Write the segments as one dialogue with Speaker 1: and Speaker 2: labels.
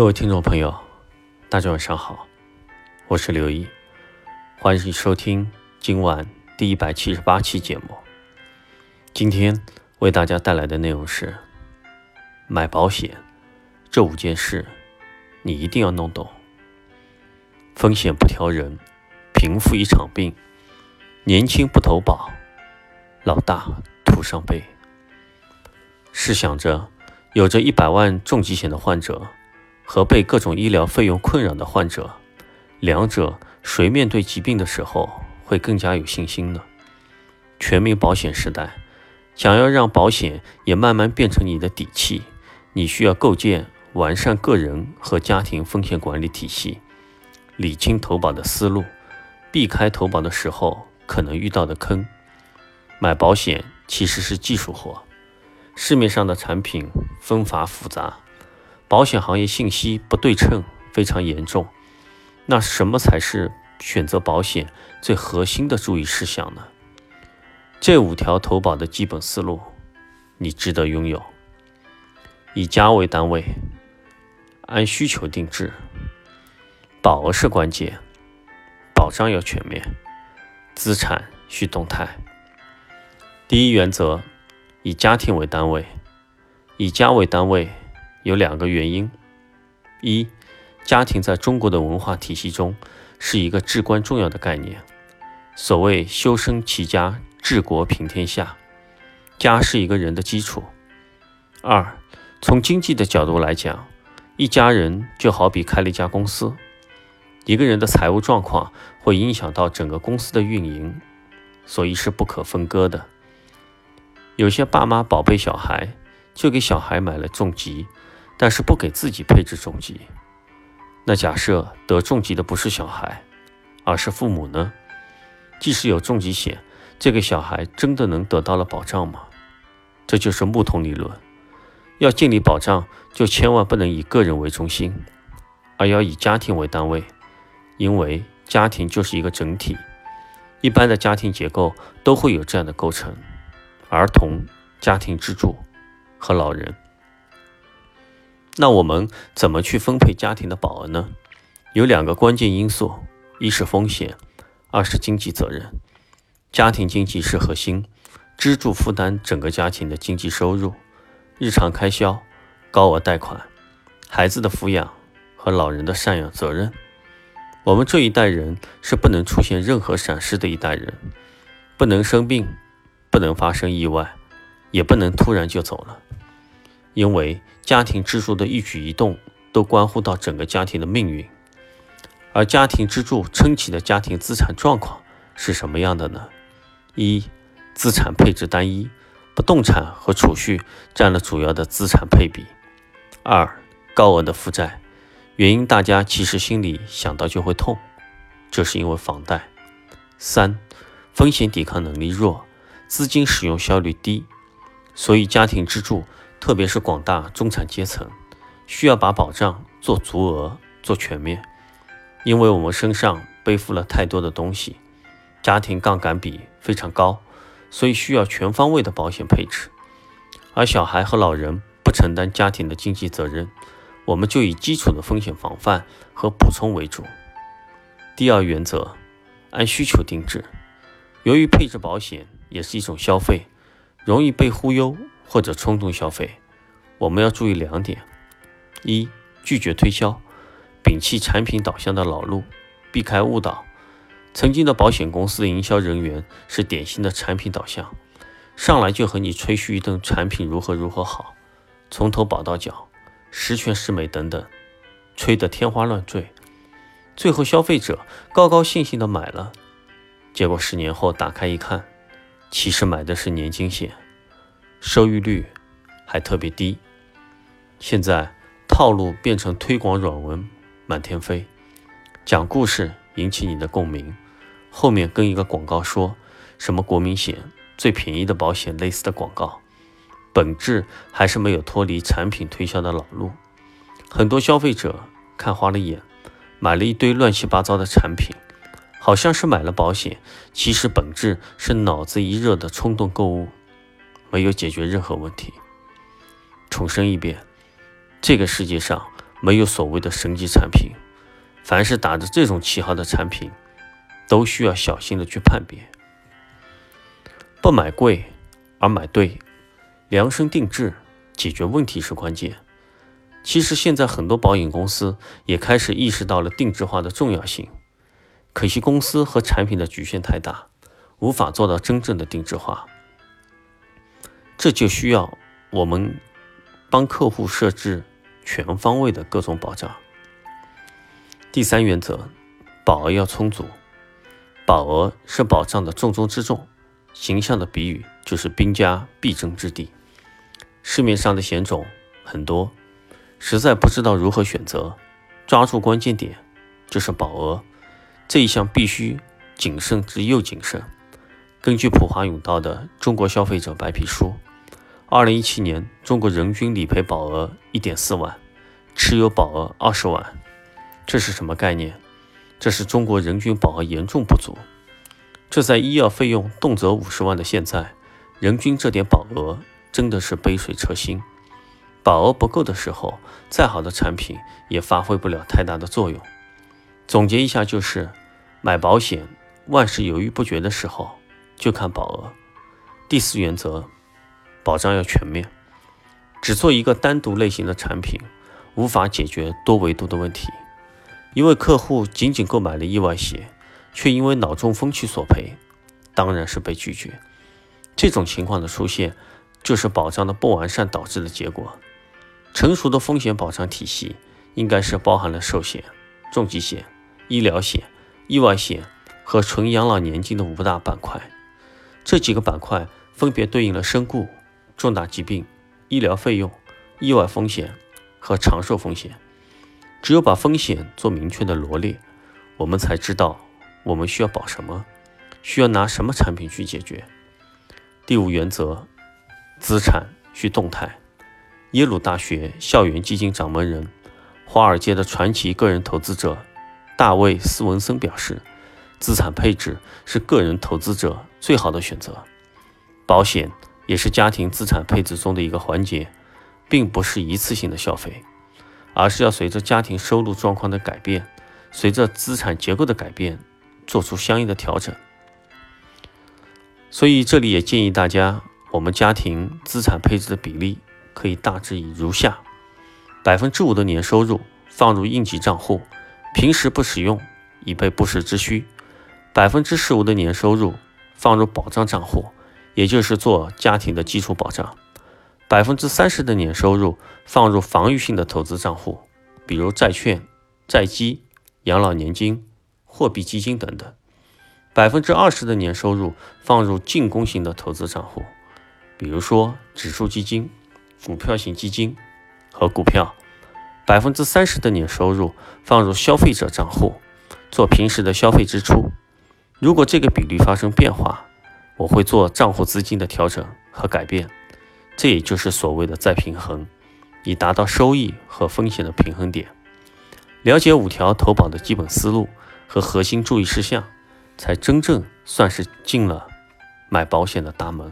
Speaker 1: 各位听众朋友，大家晚上好，我是刘毅，欢迎收听今晚第一百七十八期节目。今天为大家带来的内容是买保险这五件事，你一定要弄懂。风险不挑人，平复一场病，年轻不投保，老大徒伤悲。试想着有着一百万重疾险的患者。和被各种医疗费用困扰的患者，两者谁面对疾病的时候会更加有信心呢？全民保险时代，想要让保险也慢慢变成你的底气，你需要构建完善个人和家庭风险管理体系，理清投保的思路，避开投保的时候可能遇到的坑。买保险其实是技术活，市面上的产品分法复杂。保险行业信息不对称非常严重，那什么才是选择保险最核心的注意事项呢？这五条投保的基本思路，你值得拥有。以家为单位，按需求定制，保额是关键，保障要全面，资产需动态。第一原则，以家庭为单位，以家为单位。有两个原因：一，家庭在中国的文化体系中是一个至关重要的概念。所谓“修身齐家治国平天下”，家是一个人的基础。二，从经济的角度来讲，一家人就好比开了一家公司，一个人的财务状况会影响到整个公司的运营，所以是不可分割的。有些爸妈宝贝小孩，就给小孩买了重疾。但是不给自己配置重疾，那假设得重疾的不是小孩，而是父母呢？即使有重疾险，这个小孩真的能得到了保障吗？这就是木桶理论。要建立保障，就千万不能以个人为中心，而要以家庭为单位，因为家庭就是一个整体。一般的家庭结构都会有这样的构成：儿童、家庭支柱和老人。那我们怎么去分配家庭的保额呢？有两个关键因素：一是风险，二是经济责任。家庭经济是核心，支柱负担整个家庭的经济收入、日常开销、高额贷款、孩子的抚养和老人的赡养责任。我们这一代人是不能出现任何闪失的一代人，不能生病，不能发生意外，也不能突然就走了。因为家庭支柱的一举一动都关乎到整个家庭的命运，而家庭支柱撑起的家庭资产状况是什么样的呢？一、资产配置单一，不动产和储蓄占了主要的资产配比；二、高额的负债，原因大家其实心里想到就会痛，这是因为房贷；三、风险抵抗能力弱，资金使用效率低，所以家庭支柱。特别是广大中产阶层，需要把保障做足额、做全面，因为我们身上背负了太多的东西，家庭杠杆比非常高，所以需要全方位的保险配置。而小孩和老人不承担家庭的经济责任，我们就以基础的风险防范和补充为主。第二原则，按需求定制。由于配置保险也是一种消费，容易被忽悠。或者冲动消费，我们要注意两点：一、拒绝推销，摒弃产品导向的老路，避开误导。曾经的保险公司的营销人员是典型的产品导向，上来就和你吹嘘一顿产品如何如何好，从头保到脚，十全十美等等，吹得天花乱坠。最后消费者高高兴兴的买了，结果十年后打开一看，其实买的是年金险。收益率还特别低。现在套路变成推广软文满天飞，讲故事引起你的共鸣，后面跟一个广告说什么国民险最便宜的保险类似的广告，本质还是没有脱离产品推销的老路。很多消费者看花了眼，买了一堆乱七八糟的产品，好像是买了保险，其实本质是脑子一热的冲动购物。没有解决任何问题。重申一遍，这个世界上没有所谓的神级产品，凡是打着这种旗号的产品，都需要小心的去判别。不买贵，而买对，量身定制，解决问题是关键。其实现在很多保险公司也开始意识到了定制化的重要性，可惜公司和产品的局限太大，无法做到真正的定制化。这就需要我们帮客户设置全方位的各种保障。第三原则，保额要充足，保额是保障的重中之重。形象的比喻就是兵家必争之地，市面上的险种很多。实在不知道如何选择，抓住关键点就是保额这一项必须谨慎之又谨慎。根据普华永道的《中国消费者白皮书》，二零一七年中国人均理赔保额一点四万，持有保额二十万，这是什么概念？这是中国人均保额严重不足。这在医药费用动辄五十万的现在，人均这点保额真的是杯水车薪。保额不够的时候，再好的产品也发挥不了太大的作用。总结一下就是，买保险万事犹豫不决的时候，就看保额。第四原则，保障要全面。只做一个单独类型的产品，无法解决多维度的问题。一位客户仅仅购买了意外险，却因为脑中风去索赔，当然是被拒绝。这种情况的出现，就是保障的不完善导致的结果。成熟的风险保障体系应该是包含了寿险、重疾险、医疗险、意外险和纯养老年金的五大板块。这几个板块分别对应了身故、重大疾病、医疗费用、意外风险和长寿风险。只有把风险做明确的罗列，我们才知道我们需要保什么，需要拿什么产品去解决。第五原则，资产需动态。耶鲁大学校园基金掌门人、华尔街的传奇个人投资者大卫·斯文森表示：“资产配置是个人投资者最好的选择。保险也是家庭资产配置中的一个环节，并不是一次性的消费，而是要随着家庭收入状况的改变，随着资产结构的改变，做出相应的调整。所以，这里也建议大家，我们家庭资产配置的比例。”可以大致以如下：百分之五的年收入放入应急账户，平时不使用，以备不时之需；百分之十五的年收入放入保障账户，也就是做家庭的基础保障；百分之三十的年收入放入防御性的投资账户，比如债券、债基、养老年金、货币基金等等；百分之二十的年收入放入进攻型的投资账户，比如说指数基金。股票型基金和股票，百分之三十的年收入放入消费者账户，做平时的消费支出。如果这个比例发生变化，我会做账户资金的调整和改变。这也就是所谓的再平衡，以达到收益和风险的平衡点。了解五条投保的基本思路和核心注意事项，才真正算是进了买保险的大门。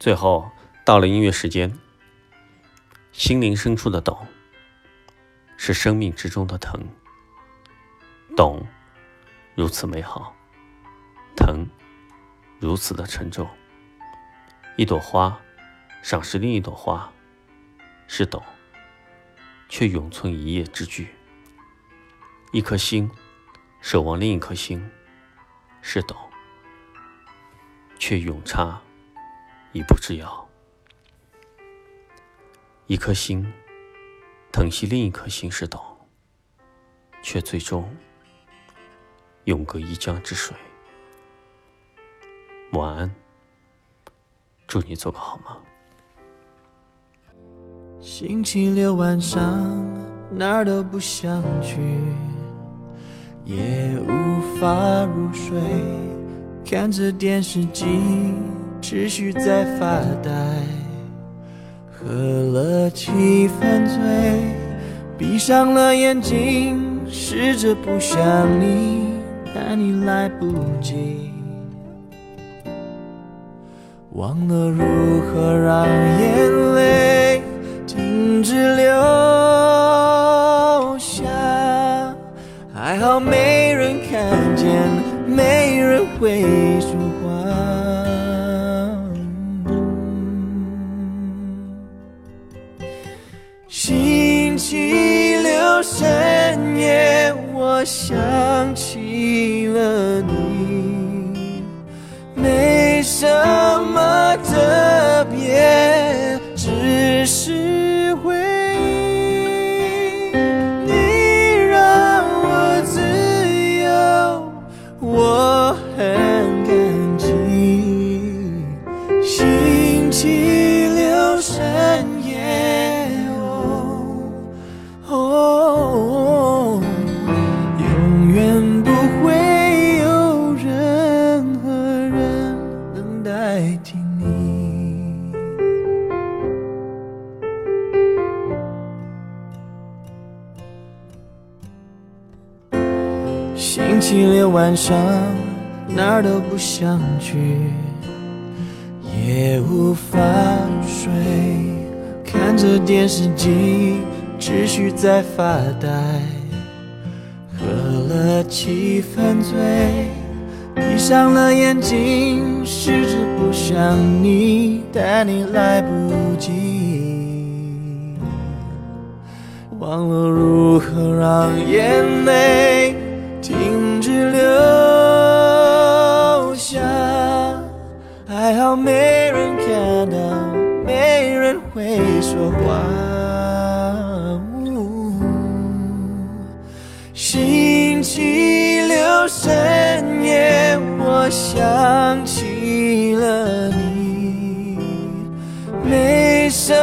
Speaker 1: 最后到了音乐时间，心灵深处的懂，是生命之中的疼。懂，如此美好；疼，如此的沉重。一朵花，赏识另一朵花，是懂，却永存一叶之距。一颗心，守望另一颗心，是懂，却永差。一步之遥，一颗心疼惜另一颗心是懂，却最终永隔一江之水。晚安，祝你做个好梦。
Speaker 2: 星期六晚上哪儿都不想去，也无法入睡，看着电视机。持续在发呆，喝了几分醉，闭上了眼睛，试着不想你，但你来不及。忘了如何让眼泪停止流下。还好没人看见，没人会说话。星期六深夜，我想了你，星期六晚上哪儿都不想去，也无法睡，看着电视机，持续在发呆，喝了七分醉，闭上了眼睛，试着不想你，但你来不及。忘了如何让眼泪我想起了你。没什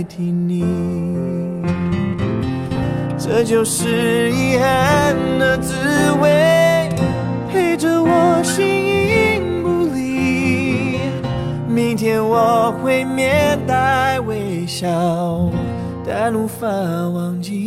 Speaker 2: 代替你。这就是遗憾的滋味，陪着我形影不离。明天我会面带微笑，但无法忘记